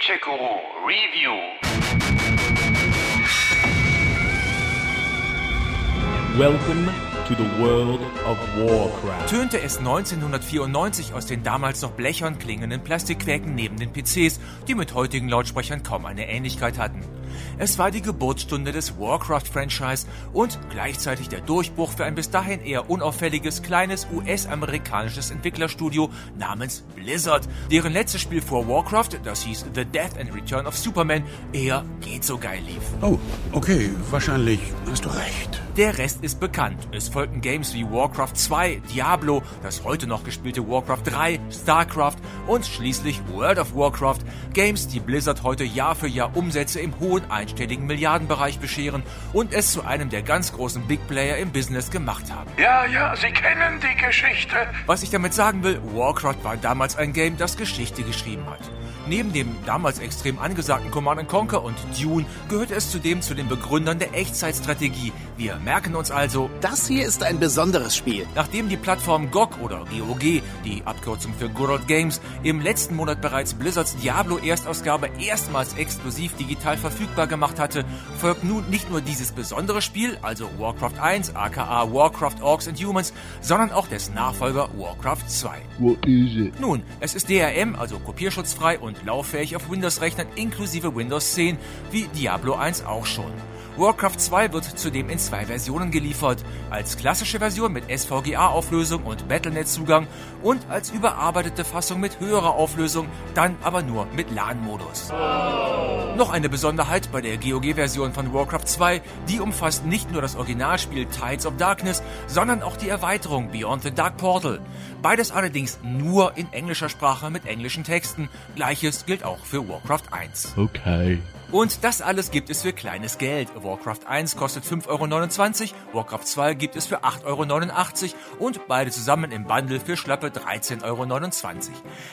Gadget-Guru Review. Welcome to the world of Warcraft. tönte es 1994 aus den damals noch blechern klingenden Plastikquäken neben den PCs, die mit heutigen Lautsprechern kaum eine Ähnlichkeit hatten. Es war die Geburtsstunde des Warcraft-Franchise und gleichzeitig der Durchbruch für ein bis dahin eher unauffälliges kleines US-amerikanisches Entwicklerstudio namens Blizzard, deren letztes Spiel vor Warcraft, das hieß The Death and Return of Superman, eher geht so geil lief. Oh, okay, wahrscheinlich hast du recht. Der Rest ist bekannt. Es folgten Games wie Warcraft 2, Diablo, das heute noch gespielte Warcraft 3, StarCraft und schließlich World of Warcraft. Games, die Blizzard heute Jahr für Jahr Umsätze im hohen einstelligen Milliardenbereich bescheren und es zu einem der ganz großen Big Player im Business gemacht haben. Ja, ja, Sie kennen die Geschichte. Was ich damit sagen will, Warcraft war damals ein Game, das Geschichte geschrieben hat. Neben dem damals extrem angesagten Command Conquer und Dune gehört es zudem zu den Begründern der Echtzeitstrategie. Wir merken uns also, Das hier ist ein besonderes Spiel. Nachdem die Plattform GOG oder GOG, die Abkürzung für Good Old Games, im letzten Monat bereits Blizzards Diablo-Erstausgabe erstmals exklusiv digital verfügbar gemacht hatte, folgt nun nicht nur dieses besondere Spiel, also Warcraft 1, aka Warcraft Orcs and Humans, sondern auch des Nachfolger Warcraft 2. What is it? Nun, es ist DRM, also kopierschutzfrei und lauffähig auf Windows-Rechnern inklusive Windows 10, wie Diablo 1 auch schon. Warcraft 2 wird zudem in zwei Versionen geliefert, als klassische Version mit SVGA-Auflösung und Battlenet-Zugang und als überarbeitete Fassung mit höherer Auflösung, dann aber nur mit LAN-Modus. Noch eine Besonderheit bei der GOG-Version von Warcraft 2, die umfasst nicht nur das Originalspiel Tides of Darkness, sondern auch die Erweiterung Beyond the Dark Portal. Beides allerdings nur in englischer Sprache mit englischen Texten. Gleiches gilt auch für Warcraft 1. Okay. Und das alles gibt es für kleines Geld. Warcraft 1 kostet 5,29 Euro, Warcraft 2 gibt es für 8,89 Euro und beide zusammen im Bundle für schlappe 13,29 Euro.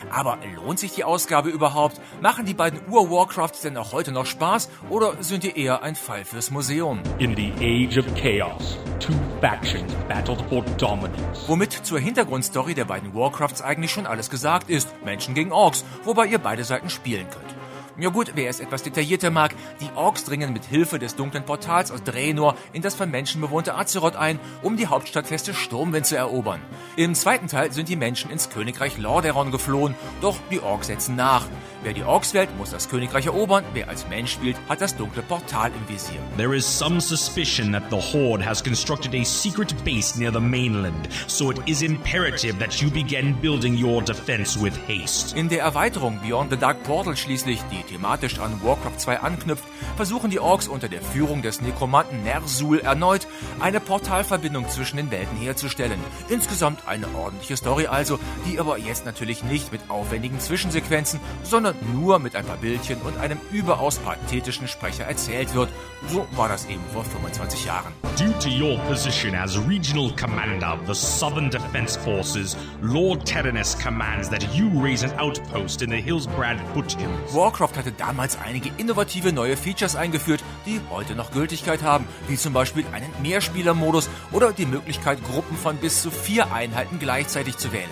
Aber lohnt sich die Ausgabe überhaupt? Machen die beiden Ur-Warcrafts denn auch heute noch Spaß oder sind die eher ein Fall fürs Museum? In the age of chaos, two factions battled for dominance. Womit zur Hintergrundstory der beiden Warcrafts eigentlich schon alles gesagt ist. Menschen gegen Orks, wobei ihr beide Seiten spielen könnt. Ja gut, wer es etwas detaillierter mag, die Orks dringen mit Hilfe des dunklen Portals aus Draenor in das von Menschen bewohnte Azeroth ein, um die Hauptstadtfeste Sturmwind zu erobern. Im zweiten Teil sind die Menschen ins Königreich Lordaeron geflohen, doch die Orks setzen nach. Wer die Orks wählt, muss das Königreich erobern, wer als Mensch spielt, hat das dunkle Portal im Visier. There is some suspicion that the Horde has constructed a secret base near the mainland, so it is imperative that you begin building your defense with haste. In der Erweiterung Beyond the Dark Portal schließlich, die thematisch an Warcraft 2 anknüpft, versuchen die Orks unter der Führung des Nekromanten Ner'zhul erneut eine Portalverbindung zwischen den Welten herzustellen. Insgesamt eine ordentliche Story also, die aber jetzt natürlich nicht mit aufwendigen Zwischensequenzen, sondern nur mit ein paar Bildchen und einem überaus pathetischen Sprecher erzählt wird. So war das eben vor 25 Jahren. Due to your position as regional commander of the Southern Defense Forces, Lord Terenas commands that you raise an outpost in the Hillsbrad foothills. Warcraft hatte damals einige innovative neue Features eingeführt, die heute noch Gültigkeit haben, wie zum Beispiel einen Mehrspielermodus oder die Möglichkeit, Gruppen von bis zu vier Einheiten gleichzeitig zu wählen.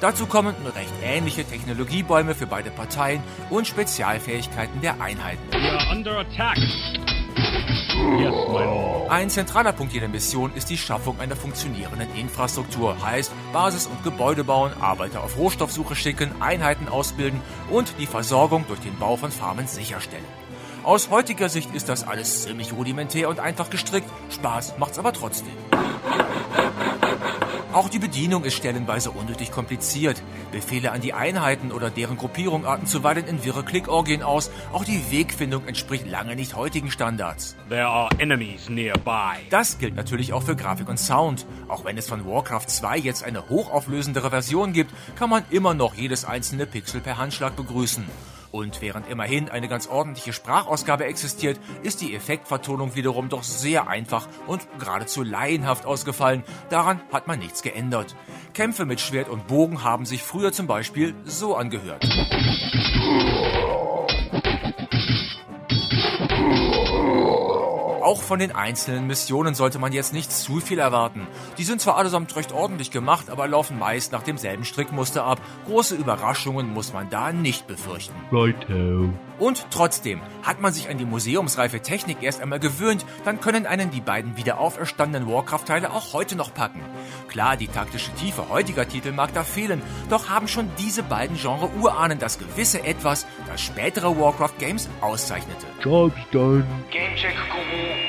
Dazu kommen recht ähnliche Technologiebäume für beide Parteien und Spezialfähigkeiten der Einheiten. We are under attack. Ein zentraler Punkt jeder Mission ist die Schaffung einer funktionierenden Infrastruktur, heißt Basis- und Gebäude bauen, Arbeiter auf Rohstoffsuche schicken, Einheiten ausbilden und die Versorgung durch den Bau von Farmen sicherstellen. Aus heutiger Sicht ist das alles ziemlich rudimentär und einfach gestrickt, Spaß macht's aber trotzdem. Auch die Bedienung ist stellenweise unnötig kompliziert. Befehle an die Einheiten oder deren Gruppierung arten zuweilen in wirre Klickorgien aus. Auch die Wegfindung entspricht lange nicht heutigen Standards. There are enemies nearby. Das gilt natürlich auch für Grafik und Sound. Auch wenn es von Warcraft 2 jetzt eine hochauflösendere Version gibt, kann man immer noch jedes einzelne Pixel per Handschlag begrüßen. Und während immerhin eine ganz ordentliche Sprachausgabe existiert, ist die Effektvertonung wiederum doch sehr einfach und geradezu laienhaft ausgefallen. Daran hat man nichts geändert. Kämpfe mit Schwert und Bogen haben sich früher zum Beispiel so angehört. Auch von den einzelnen Missionen sollte man jetzt nicht zu viel erwarten. Die sind zwar allesamt recht ordentlich gemacht, aber laufen meist nach demselben Strickmuster ab. Große Überraschungen muss man da nicht befürchten. Righto. Und trotzdem, hat man sich an die museumsreife Technik erst einmal gewöhnt, dann können einen die beiden wieder auferstandenen Warcraft-Teile auch heute noch packen. Klar, die taktische Tiefe heutiger Titel mag da fehlen, doch haben schon diese beiden Genre-Urahnen das gewisse Etwas, das spätere Warcraft-Games auszeichnete. Gamecheck Guru.